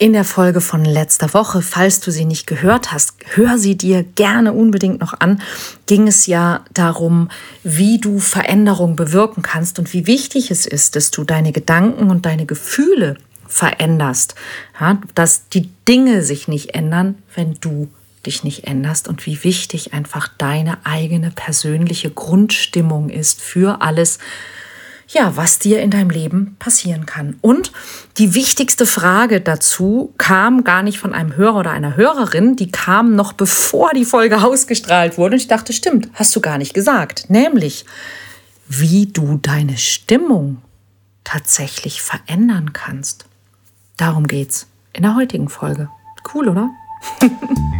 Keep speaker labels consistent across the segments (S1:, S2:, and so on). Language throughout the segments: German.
S1: in der Folge von letzter Woche, falls du sie nicht gehört hast, hör sie dir gerne unbedingt noch an, ging es ja darum, wie du Veränderung bewirken kannst und wie wichtig es ist, dass du deine Gedanken und deine Gefühle veränderst, ja, dass die Dinge sich nicht ändern, wenn du dich nicht änderst und wie wichtig einfach deine eigene persönliche Grundstimmung ist für alles, ja, was dir in deinem Leben passieren kann. Und die wichtigste Frage dazu kam gar nicht von einem Hörer oder einer Hörerin, die kam noch bevor die Folge ausgestrahlt wurde. Und ich dachte, stimmt, hast du gar nicht gesagt. Nämlich, wie du deine Stimmung tatsächlich verändern kannst. Darum geht's in der heutigen Folge. Cool, oder?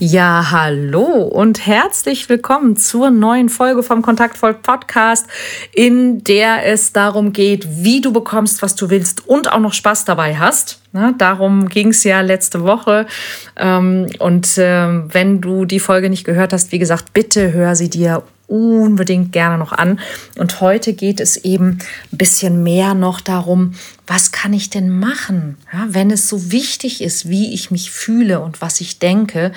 S1: Ja, hallo und herzlich willkommen zur neuen Folge vom Kontaktvoll Podcast, in der es darum geht, wie du bekommst, was du willst und auch noch Spaß dabei hast. Na, darum ging es ja letzte Woche. Ähm, und ähm, wenn du die Folge nicht gehört hast, wie gesagt, bitte hör sie dir unbedingt gerne noch an. Und heute geht es eben ein bisschen mehr noch darum, was kann ich denn machen, ja, wenn es so wichtig ist, wie ich mich fühle und was ich denke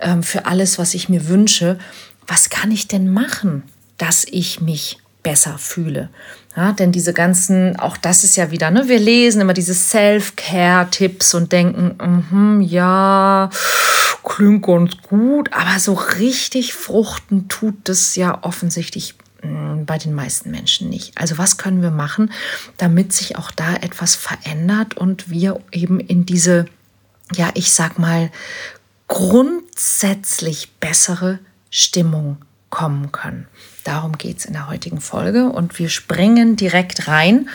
S1: ähm, für alles, was ich mir wünsche. Was kann ich denn machen, dass ich mich besser fühle? Ja, denn diese ganzen, auch das ist ja wieder, ne, wir lesen immer diese Self-Care-Tipps und denken, mm ja, klingt ganz gut, aber so richtig fruchten tut das ja offensichtlich mm, bei den meisten Menschen nicht. Also was können wir machen, damit sich auch da etwas verändert und wir eben in diese, ja, ich sag mal, grundsätzlich bessere Stimmung kommen können. Darum geht es in der heutigen Folge und wir springen direkt rein.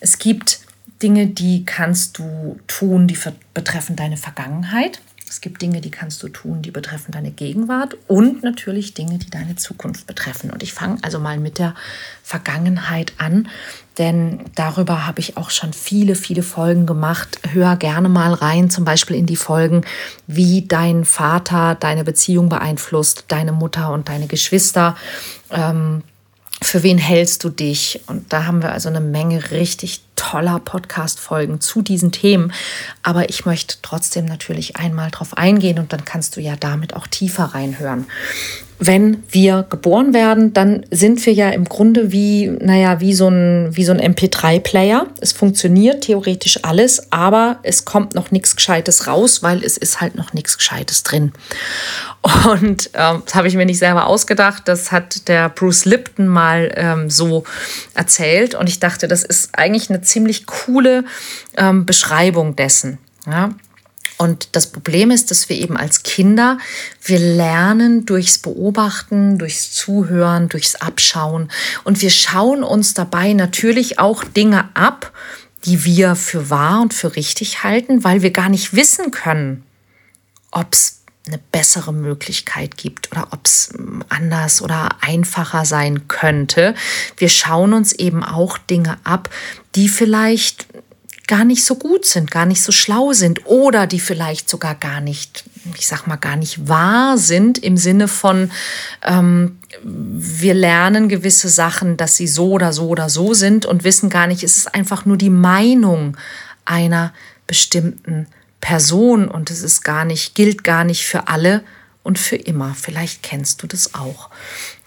S1: Es gibt Dinge, die kannst du tun, die betreffen deine Vergangenheit. Es gibt Dinge, die kannst du tun, die betreffen deine Gegenwart und natürlich Dinge, die deine Zukunft betreffen. Und ich fange also mal mit der Vergangenheit an, denn darüber habe ich auch schon viele, viele Folgen gemacht. Hör gerne mal rein, zum Beispiel in die Folgen, wie dein Vater deine Beziehung beeinflusst, deine Mutter und deine Geschwister. Ähm, für wen hältst du dich? Und da haben wir also eine Menge richtig toller Podcast-Folgen zu diesen Themen. Aber ich möchte trotzdem natürlich einmal drauf eingehen und dann kannst du ja damit auch tiefer reinhören wenn wir geboren werden, dann sind wir ja im Grunde wie, naja, wie so ein, wie so ein MP3-Player. Es funktioniert theoretisch alles, aber es kommt noch nichts Gescheites raus, weil es ist halt noch nichts Gescheites drin. Und ähm, das habe ich mir nicht selber ausgedacht. Das hat der Bruce Lipton mal ähm, so erzählt. Und ich dachte, das ist eigentlich eine ziemlich coole ähm, Beschreibung dessen. Ja, und das Problem ist, dass wir eben als Kinder, wir lernen durchs Beobachten, durchs Zuhören, durchs Abschauen. Und wir schauen uns dabei natürlich auch Dinge ab, die wir für wahr und für richtig halten, weil wir gar nicht wissen können, ob es eine bessere Möglichkeit gibt oder ob es anders oder einfacher sein könnte. Wir schauen uns eben auch Dinge ab, die vielleicht gar nicht so gut sind, gar nicht so schlau sind oder die vielleicht sogar gar nicht, ich sag mal, gar nicht wahr sind im Sinne von, ähm, wir lernen gewisse Sachen, dass sie so oder so oder so sind und wissen gar nicht, es ist einfach nur die Meinung einer bestimmten Person und es ist gar nicht, gilt gar nicht für alle und für immer. Vielleicht kennst du das auch,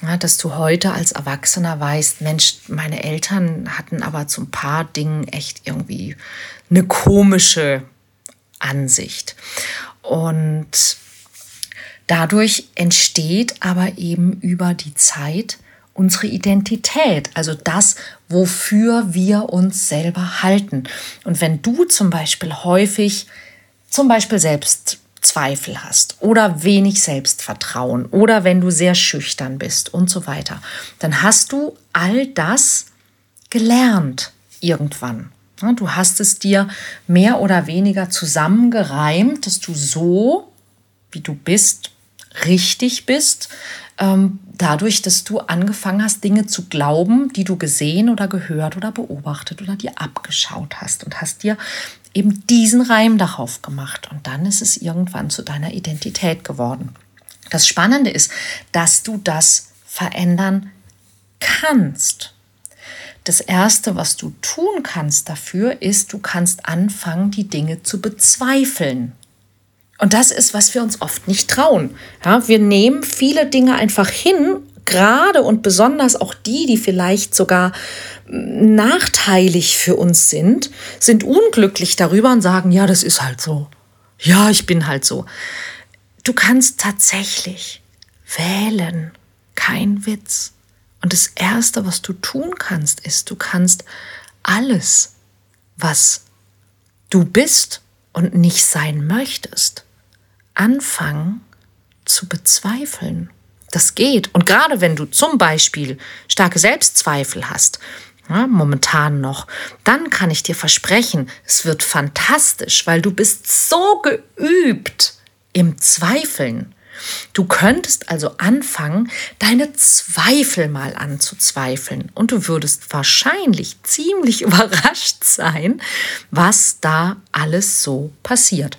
S1: ja, dass du heute als Erwachsener weißt, Mensch, meine Eltern hatten aber zu ein paar Dingen echt irgendwie eine komische Ansicht. Und dadurch entsteht aber eben über die Zeit unsere Identität, also das, wofür wir uns selber halten. Und wenn du zum Beispiel häufig zum Beispiel selbst Zweifel hast oder wenig Selbstvertrauen oder wenn du sehr schüchtern bist und so weiter, dann hast du all das gelernt irgendwann. Du hast es dir mehr oder weniger zusammengereimt, dass du so wie du bist, richtig bist, ähm, dadurch, dass du angefangen hast, Dinge zu glauben, die du gesehen oder gehört oder beobachtet oder dir abgeschaut hast und hast dir eben diesen Reim darauf gemacht. Und dann ist es irgendwann zu deiner Identität geworden. Das Spannende ist, dass du das verändern kannst. Das Erste, was du tun kannst dafür, ist, du kannst anfangen, die Dinge zu bezweifeln. Und das ist, was wir uns oft nicht trauen. Ja, wir nehmen viele Dinge einfach hin, gerade und besonders auch die, die vielleicht sogar nachteilig für uns sind, sind unglücklich darüber und sagen, ja, das ist halt so. Ja, ich bin halt so. Du kannst tatsächlich wählen. Kein Witz. Und das Erste, was du tun kannst, ist, du kannst alles, was du bist und nicht sein möchtest, anfangen zu bezweifeln. Das geht. Und gerade wenn du zum Beispiel starke Selbstzweifel hast, ja, momentan noch, dann kann ich dir versprechen, es wird fantastisch, weil du bist so geübt im Zweifeln. Du könntest also anfangen, deine Zweifel mal anzuzweifeln und du würdest wahrscheinlich ziemlich überrascht sein, was da alles so passiert.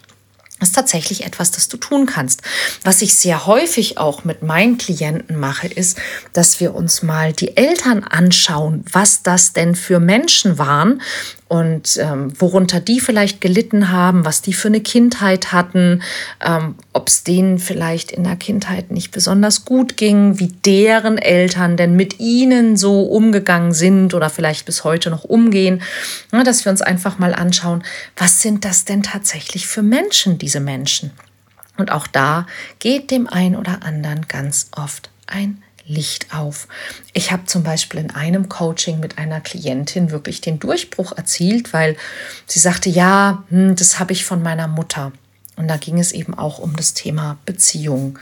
S1: Ist tatsächlich etwas, das du tun kannst. Was ich sehr häufig auch mit meinen Klienten mache, ist, dass wir uns mal die Eltern anschauen, was das denn für Menschen waren und ähm, worunter die vielleicht gelitten haben, was die für eine Kindheit hatten, ähm, ob es denen vielleicht in der Kindheit nicht besonders gut ging, wie deren Eltern denn mit ihnen so umgegangen sind oder vielleicht bis heute noch umgehen, ja, dass wir uns einfach mal anschauen, was sind das denn tatsächlich für Menschen, diese Menschen. Und auch da geht dem einen oder anderen ganz oft ein Licht auf. Ich habe zum Beispiel in einem Coaching mit einer Klientin wirklich den Durchbruch erzielt, weil sie sagte, ja, hm, das habe ich von meiner Mutter. Und da ging es eben auch um das Thema Beziehung.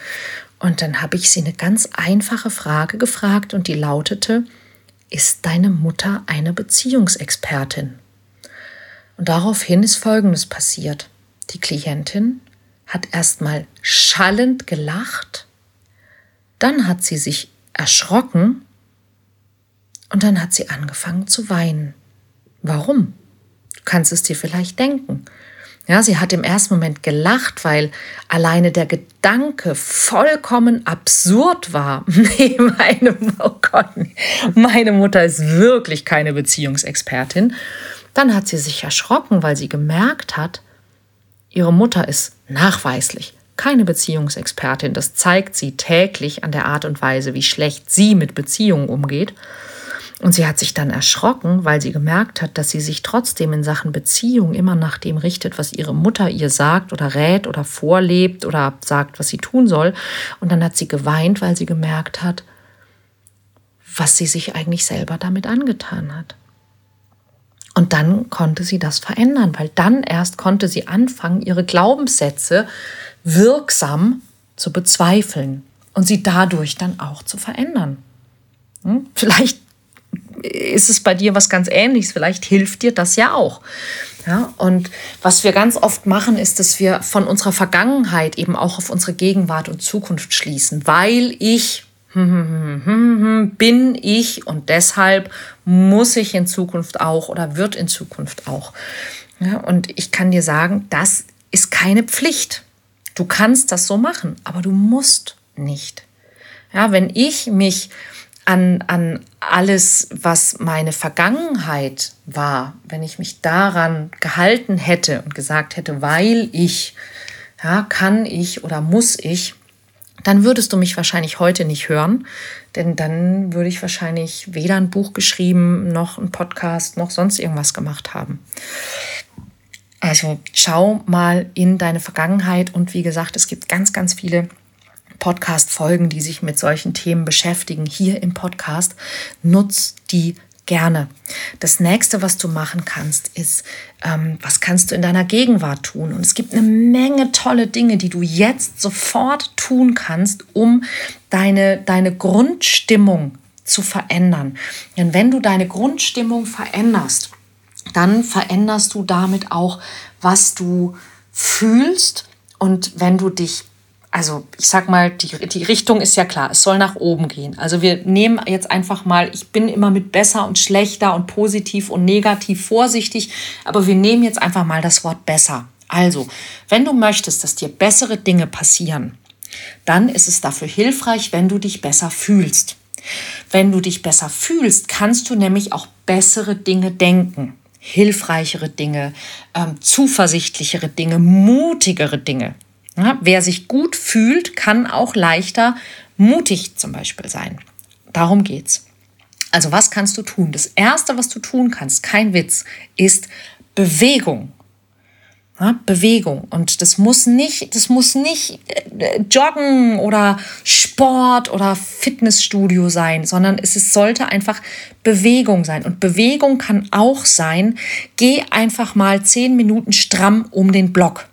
S1: Und dann habe ich sie eine ganz einfache Frage gefragt und die lautete, ist deine Mutter eine Beziehungsexpertin? Und daraufhin ist Folgendes passiert. Die Klientin hat erstmal schallend gelacht, dann hat sie sich erschrocken und dann hat sie angefangen zu weinen. Warum? Du kannst es dir vielleicht denken. Ja, sie hat im ersten Moment gelacht, weil alleine der Gedanke vollkommen absurd war. Nee, meine, oh Gott, meine Mutter ist wirklich keine Beziehungsexpertin. Dann hat sie sich erschrocken, weil sie gemerkt hat, ihre Mutter ist nachweislich keine Beziehungsexpertin. Das zeigt sie täglich an der Art und Weise, wie schlecht sie mit Beziehungen umgeht. Und sie hat sich dann erschrocken, weil sie gemerkt hat, dass sie sich trotzdem in Sachen Beziehung immer nach dem richtet, was ihre Mutter ihr sagt oder rät oder vorlebt oder sagt, was sie tun soll. Und dann hat sie geweint, weil sie gemerkt hat, was sie sich eigentlich selber damit angetan hat. Und dann konnte sie das verändern, weil dann erst konnte sie anfangen, ihre Glaubenssätze wirksam zu bezweifeln und sie dadurch dann auch zu verändern. Hm? Vielleicht ist es bei dir was ganz Ähnliches, vielleicht hilft dir das ja auch. Ja, und was wir ganz oft machen, ist, dass wir von unserer Vergangenheit eben auch auf unsere Gegenwart und Zukunft schließen, weil ich bin ich und deshalb muss ich in Zukunft auch oder wird in Zukunft auch. Ja, und ich kann dir sagen, das ist keine Pflicht. Du kannst das so machen, aber du musst nicht. Ja, wenn ich mich an, an alles, was meine Vergangenheit war, wenn ich mich daran gehalten hätte und gesagt hätte, weil ich, ja, kann ich oder muss ich, dann würdest du mich wahrscheinlich heute nicht hören, denn dann würde ich wahrscheinlich weder ein Buch geschrieben, noch ein Podcast, noch sonst irgendwas gemacht haben. Also schau mal in deine Vergangenheit und wie gesagt, es gibt ganz, ganz viele Podcast-Folgen, die sich mit solchen Themen beschäftigen, hier im Podcast. Nutz die gerne. Das nächste, was du machen kannst, ist, ähm, was kannst du in deiner Gegenwart tun? Und es gibt eine Menge tolle Dinge, die du jetzt sofort tun kannst, um deine, deine Grundstimmung zu verändern. Denn wenn du deine Grundstimmung veränderst, dann veränderst du damit auch, was du fühlst. Und wenn du dich also ich sag mal, die, die Richtung ist ja klar, es soll nach oben gehen. Also wir nehmen jetzt einfach mal, ich bin immer mit besser und schlechter und positiv und negativ vorsichtig, aber wir nehmen jetzt einfach mal das Wort besser. Also, wenn du möchtest, dass dir bessere Dinge passieren, dann ist es dafür hilfreich, wenn du dich besser fühlst. Wenn du dich besser fühlst, kannst du nämlich auch bessere Dinge denken, hilfreichere Dinge, ähm, zuversichtlichere Dinge, mutigere Dinge. Ja, wer sich gut fühlt, kann auch leichter mutig zum Beispiel sein. Darum geht's. Also was kannst du tun? Das Erste, was du tun kannst, kein Witz, ist Bewegung. Ja, Bewegung. Und das muss nicht, das muss nicht äh, Joggen oder Sport oder Fitnessstudio sein, sondern es ist, sollte einfach Bewegung sein. Und Bewegung kann auch sein, geh einfach mal zehn Minuten stramm um den Block.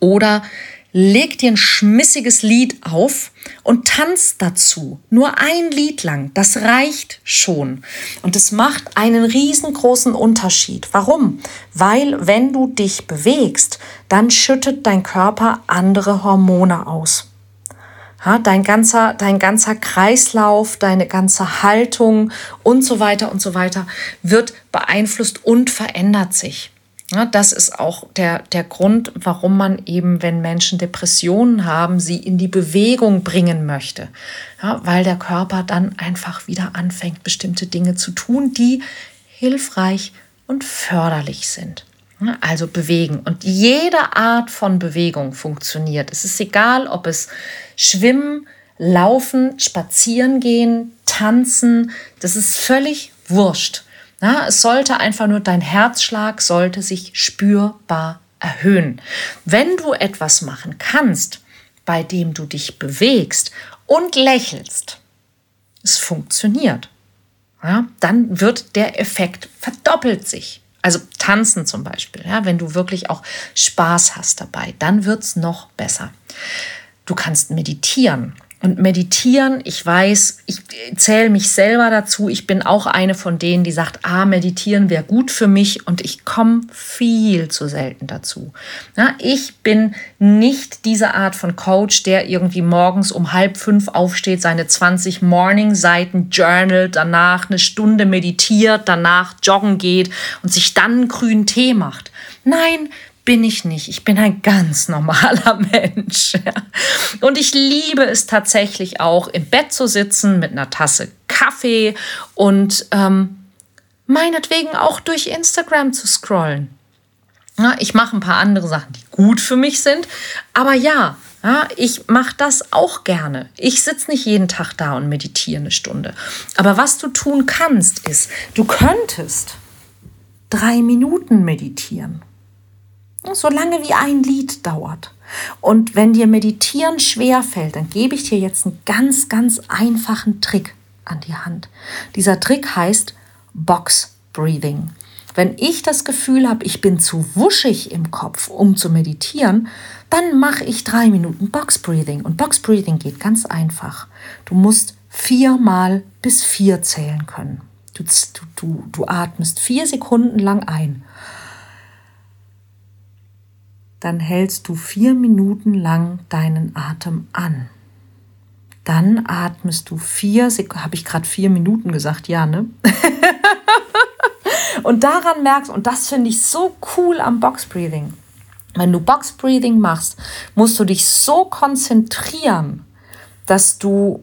S1: Oder leg dir ein schmissiges Lied auf und tanz dazu. Nur ein Lied lang, das reicht schon. Und es macht einen riesengroßen Unterschied. Warum? Weil wenn du dich bewegst, dann schüttet dein Körper andere Hormone aus. Dein, ganzer, dein ganzer Kreislauf, deine ganze Haltung und so weiter und so weiter wird beeinflusst und verändert sich. Ja, das ist auch der, der Grund, warum man eben, wenn Menschen Depressionen haben, sie in die Bewegung bringen möchte. Ja, weil der Körper dann einfach wieder anfängt, bestimmte Dinge zu tun, die hilfreich und förderlich sind. Ja, also bewegen. Und jede Art von Bewegung funktioniert. Es ist egal, ob es Schwimmen, Laufen, Spazieren gehen, Tanzen, das ist völlig wurscht. Na, es sollte einfach nur, dein Herzschlag sollte sich spürbar erhöhen. Wenn du etwas machen kannst, bei dem du dich bewegst und lächelst, es funktioniert, ja, dann wird der Effekt verdoppelt sich. Also tanzen zum Beispiel, ja, wenn du wirklich auch Spaß hast dabei, dann wird es noch besser. Du kannst meditieren. Und meditieren, ich weiß, ich zähle mich selber dazu. Ich bin auch eine von denen, die sagt, ah, meditieren wäre gut für mich und ich komme viel zu selten dazu. Ja, ich bin nicht diese Art von Coach, der irgendwie morgens um halb fünf aufsteht, seine 20 Morning-Seiten journalt, danach eine Stunde meditiert, danach joggen geht und sich dann einen grünen Tee macht. Nein, bin ich nicht. Ich bin ein ganz normaler Mensch. Und ich liebe es tatsächlich auch, im Bett zu sitzen mit einer Tasse Kaffee und ähm, meinetwegen auch durch Instagram zu scrollen. Ja, ich mache ein paar andere Sachen, die gut für mich sind, aber ja, ja ich mache das auch gerne. Ich sitze nicht jeden Tag da und meditiere eine Stunde. Aber was du tun kannst, ist, du könntest drei Minuten meditieren so lange wie ein Lied dauert. Und wenn dir Meditieren schwer fällt, dann gebe ich dir jetzt einen ganz, ganz einfachen Trick an die Hand. Dieser Trick heißt Box Breathing. Wenn ich das Gefühl habe, ich bin zu wuschig im Kopf, um zu meditieren, dann mache ich drei Minuten Box Breathing. Und Box Breathing geht ganz einfach. Du musst viermal bis vier zählen können. Du, du, du atmest vier Sekunden lang ein dann hältst du vier Minuten lang deinen Atem an. Dann atmest du vier Sekunden, habe ich gerade vier Minuten gesagt, ja, ne? und daran merkst, und das finde ich so cool am Box Breathing. Wenn du Box Breathing machst, musst du dich so konzentrieren, dass du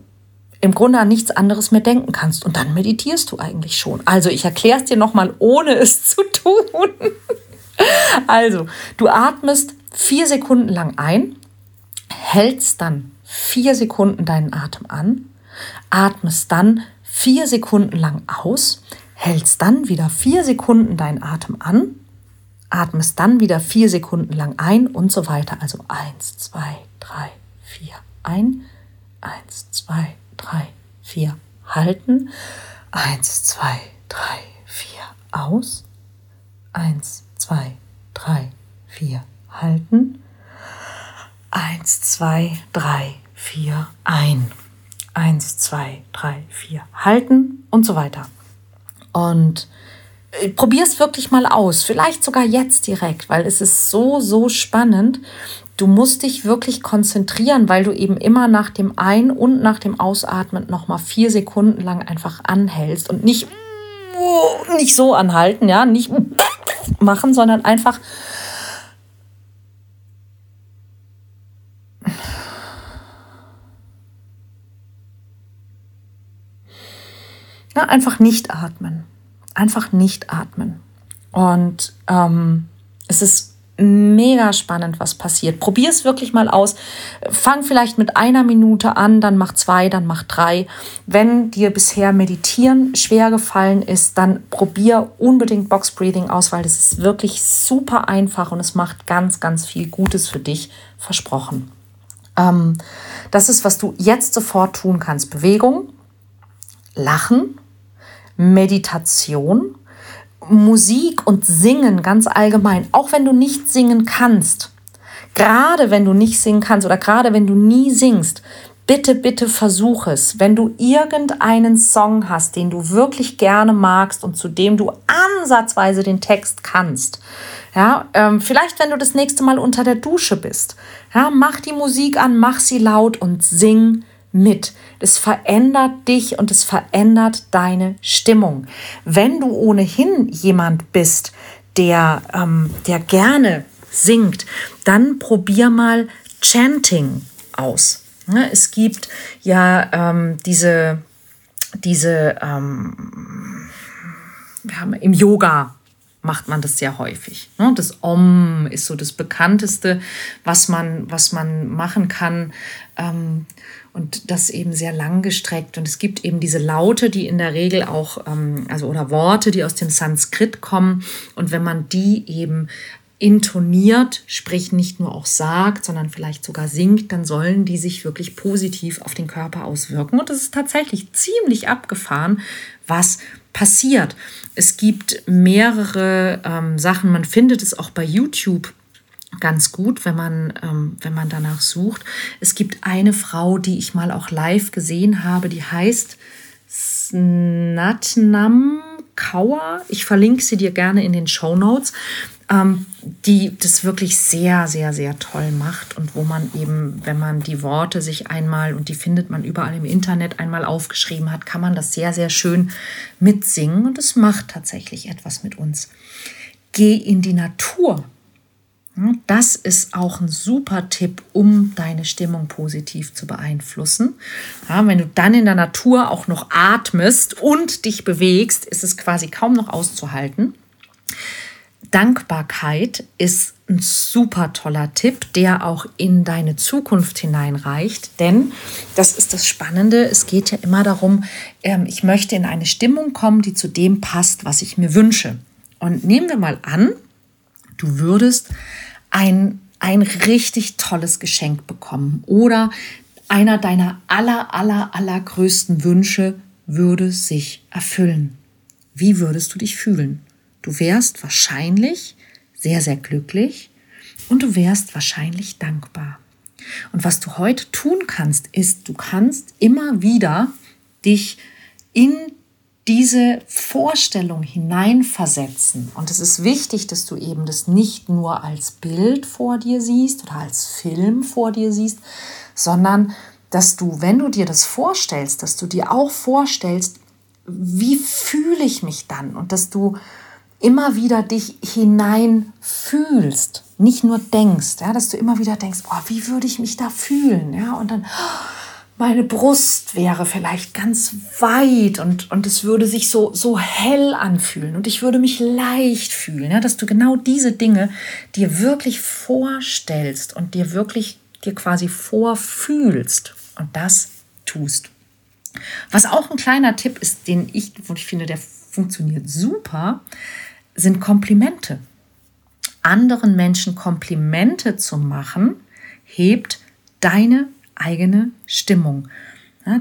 S1: im Grunde an nichts anderes mehr denken kannst. Und dann meditierst du eigentlich schon. Also ich erkläre es dir nochmal, ohne es zu tun. Also, du atmest vier Sekunden lang ein, hältst dann vier Sekunden deinen Atem an, atmest dann vier Sekunden lang aus, hältst dann wieder vier Sekunden deinen Atem an, atmest dann wieder vier Sekunden lang ein und so weiter. Also eins, zwei, drei, vier, ein, eins, zwei, drei, vier, halten, eins, zwei, drei, vier, aus, eins, zwei, drei, vier, halten. Eins, zwei, drei, vier, ein. Eins, zwei, drei, vier, halten und so weiter. Und äh, probier es wirklich mal aus. Vielleicht sogar jetzt direkt, weil es ist so, so spannend. Du musst dich wirklich konzentrieren, weil du eben immer nach dem Ein- und nach dem Ausatmen nochmal vier Sekunden lang einfach anhältst und nicht, nicht so anhalten, ja, nicht machen, sondern einfach ja, einfach nicht atmen einfach nicht atmen. Und ähm, es ist mega spannend, was passiert. Probier es wirklich mal aus. Fang vielleicht mit einer Minute an, dann mach zwei, dann mach drei. Wenn dir bisher Meditieren schwer gefallen ist, dann probier unbedingt Box Breathing aus, weil das ist wirklich super einfach und es macht ganz, ganz viel Gutes für dich, versprochen. Ähm, das ist, was du jetzt sofort tun kannst. Bewegung, Lachen, Meditation, Musik und Singen ganz allgemein, auch wenn du nicht singen kannst, gerade wenn du nicht singen kannst oder gerade wenn du nie singst, bitte, bitte versuch es. Wenn du irgendeinen Song hast, den du wirklich gerne magst und zu dem du ansatzweise den Text kannst, ja, ähm, vielleicht wenn du das nächste Mal unter der Dusche bist, ja, mach die Musik an, mach sie laut und sing mit. Es verändert dich und es verändert deine Stimmung. Wenn du ohnehin jemand bist, der, ähm, der gerne singt, dann probier mal Chanting aus. Ne, es gibt ja ähm, diese, diese ähm, wir haben im Yoga macht man das sehr häufig. Ne? Das Om ist so das bekannteste, was man, was man machen kann. Ähm, und das eben sehr lang gestreckt. Und es gibt eben diese Laute, die in der Regel auch, ähm, also oder Worte, die aus dem Sanskrit kommen. Und wenn man die eben intoniert, sprich nicht nur auch sagt, sondern vielleicht sogar singt, dann sollen die sich wirklich positiv auf den Körper auswirken. Und es ist tatsächlich ziemlich abgefahren, was passiert. Es gibt mehrere ähm, Sachen, man findet es auch bei YouTube ganz gut, wenn man, ähm, wenn man danach sucht. Es gibt eine Frau, die ich mal auch live gesehen habe, die heißt Snatnam Kaur. Ich verlinke sie dir gerne in den Show Notes, ähm, die das wirklich sehr, sehr, sehr toll macht und wo man eben, wenn man die Worte sich einmal, und die findet man überall im Internet, einmal aufgeschrieben hat, kann man das sehr, sehr schön mitsingen und es macht tatsächlich etwas mit uns. Geh in die Natur. Das ist auch ein super Tipp, um deine Stimmung positiv zu beeinflussen. Ja, wenn du dann in der Natur auch noch atmest und dich bewegst, ist es quasi kaum noch auszuhalten. Dankbarkeit ist ein super toller Tipp, der auch in deine Zukunft hineinreicht. Denn das ist das Spannende. Es geht ja immer darum, ähm, ich möchte in eine Stimmung kommen, die zu dem passt, was ich mir wünsche. Und nehmen wir mal an, du würdest ein, ein richtig tolles Geschenk bekommen oder einer deiner aller, aller, allergrößten Wünsche würde sich erfüllen. Wie würdest du dich fühlen? Du wärst wahrscheinlich sehr, sehr glücklich und du wärst wahrscheinlich dankbar. Und was du heute tun kannst, ist, du kannst immer wieder dich in diese Vorstellung hineinversetzen. Und es ist wichtig, dass du eben das nicht nur als Bild vor dir siehst oder als Film vor dir siehst, sondern dass du, wenn du dir das vorstellst, dass du dir auch vorstellst, wie fühle ich mich dann und dass du immer wieder dich hineinfühlst, nicht nur denkst, ja, dass du immer wieder denkst, oh, wie würde ich mich da fühlen, ja, und dann oh, meine Brust wäre vielleicht ganz weit und, und es würde sich so, so hell anfühlen und ich würde mich leicht fühlen, ja, dass du genau diese Dinge dir wirklich vorstellst und dir wirklich dir quasi vorfühlst und das tust. Was auch ein kleiner Tipp ist, den ich, und ich finde, der funktioniert super, sind Komplimente. Anderen Menschen Komplimente zu machen, hebt deine eigene Stimmung.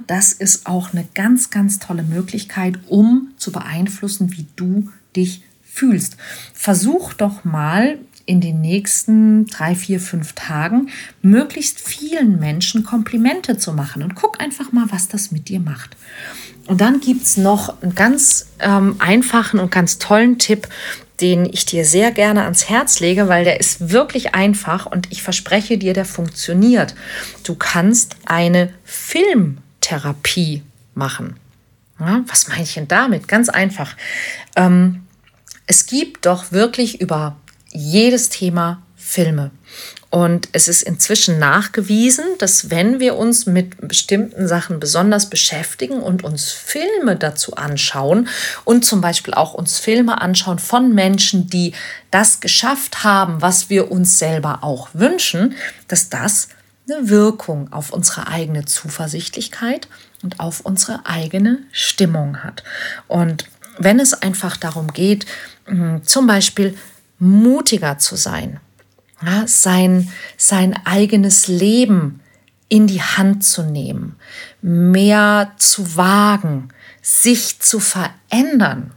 S1: Das ist auch eine ganz, ganz tolle Möglichkeit, um zu beeinflussen, wie du dich fühlst. Versuch doch mal in den nächsten drei, vier, fünf Tagen möglichst vielen Menschen Komplimente zu machen und guck einfach mal, was das mit dir macht. Und dann gibt es noch einen ganz ähm, einfachen und ganz tollen Tipp, den ich dir sehr gerne ans Herz lege, weil der ist wirklich einfach und ich verspreche dir, der funktioniert. Du kannst eine Filmtherapie machen. Ja, was meine ich denn damit? Ganz einfach. Ähm, es gibt doch wirklich über jedes Thema Filme. Und es ist inzwischen nachgewiesen, dass wenn wir uns mit bestimmten Sachen besonders beschäftigen und uns Filme dazu anschauen und zum Beispiel auch uns Filme anschauen von Menschen, die das geschafft haben, was wir uns selber auch wünschen, dass das eine Wirkung auf unsere eigene Zuversichtlichkeit und auf unsere eigene Stimmung hat. Und wenn es einfach darum geht, hm, zum Beispiel mutiger zu sein, ja, sein, sein eigenes Leben in die Hand zu nehmen, mehr zu wagen, sich zu verändern,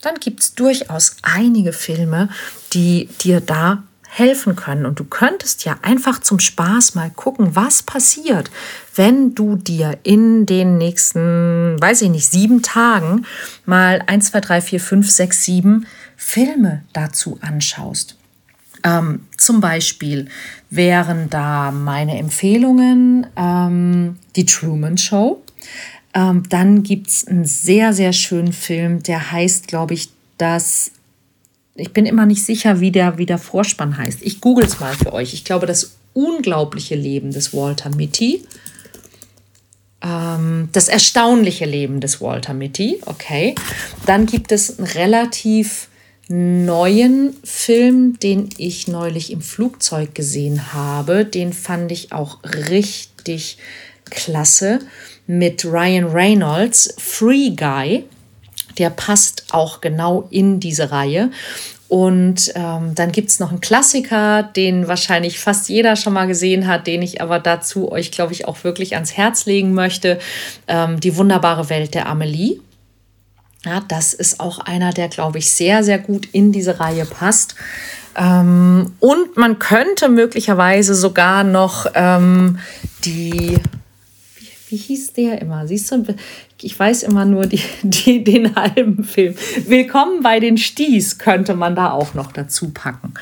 S1: dann gibt es durchaus einige Filme, die dir da helfen können. Und du könntest ja einfach zum Spaß mal gucken, was passiert, wenn du dir in den nächsten, weiß ich nicht, sieben Tagen mal 1, 2, 3, 4, 5, 6, 7 Filme dazu anschaust. Ähm, zum Beispiel wären da meine Empfehlungen ähm, die Truman Show. Ähm, dann gibt es einen sehr, sehr schönen Film, der heißt, glaube ich, das. Ich bin immer nicht sicher, wie der, wie der Vorspann heißt. Ich google es mal für euch. Ich glaube, das unglaubliche Leben des Walter Mitty. Ähm, das erstaunliche Leben des Walter Mitty. Okay. Dann gibt es ein relativ neuen Film, den ich neulich im Flugzeug gesehen habe. Den fand ich auch richtig klasse mit Ryan Reynolds, Free Guy. Der passt auch genau in diese Reihe. Und ähm, dann gibt es noch einen Klassiker, den wahrscheinlich fast jeder schon mal gesehen hat, den ich aber dazu euch, glaube ich, auch wirklich ans Herz legen möchte. Ähm, die wunderbare Welt der Amelie ja, das ist auch einer, der, glaube ich, sehr, sehr gut in diese Reihe passt. Ähm, und man könnte möglicherweise sogar noch ähm, die, wie, wie, hieß der immer? Siehst du, ich weiß immer nur die, die, den halben Film. Willkommen bei den Sties könnte man da auch noch dazu packen.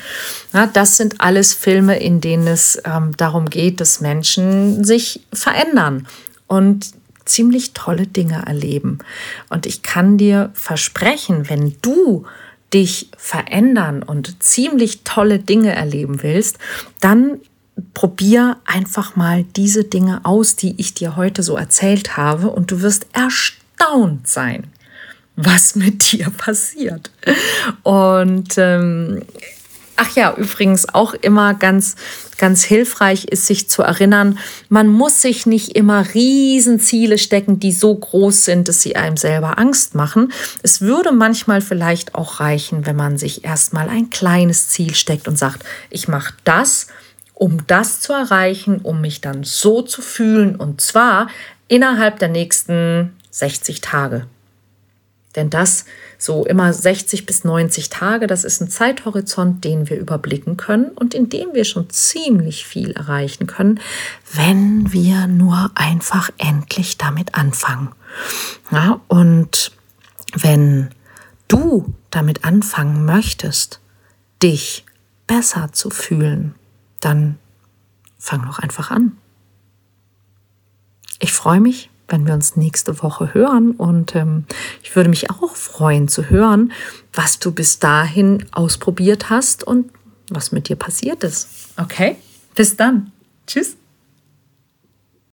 S1: Ja, das sind alles Filme, in denen es ähm, darum geht, dass Menschen sich verändern. Und ziemlich tolle Dinge erleben. Und ich kann dir versprechen, wenn du dich verändern und ziemlich tolle Dinge erleben willst, dann probier einfach mal diese Dinge aus, die ich dir heute so erzählt habe und du wirst erstaunt sein, was mit dir passiert. Und ähm, Ach ja, übrigens auch immer ganz, ganz hilfreich ist, sich zu erinnern, man muss sich nicht immer Riesenziele stecken, die so groß sind, dass sie einem selber Angst machen. Es würde manchmal vielleicht auch reichen, wenn man sich erstmal ein kleines Ziel steckt und sagt, ich mache das, um das zu erreichen, um mich dann so zu fühlen und zwar innerhalb der nächsten 60 Tage. Denn das so immer 60 bis 90 Tage, das ist ein Zeithorizont, den wir überblicken können und in dem wir schon ziemlich viel erreichen können, wenn wir nur einfach endlich damit anfangen. Ja, und wenn du damit anfangen möchtest, dich besser zu fühlen, dann fang doch einfach an. Ich freue mich, wenn wir uns nächste Woche hören. Und ähm, ich würde mich auch freuen zu hören, was du bis dahin ausprobiert hast und was mit dir passiert ist. Okay, bis dann. Tschüss.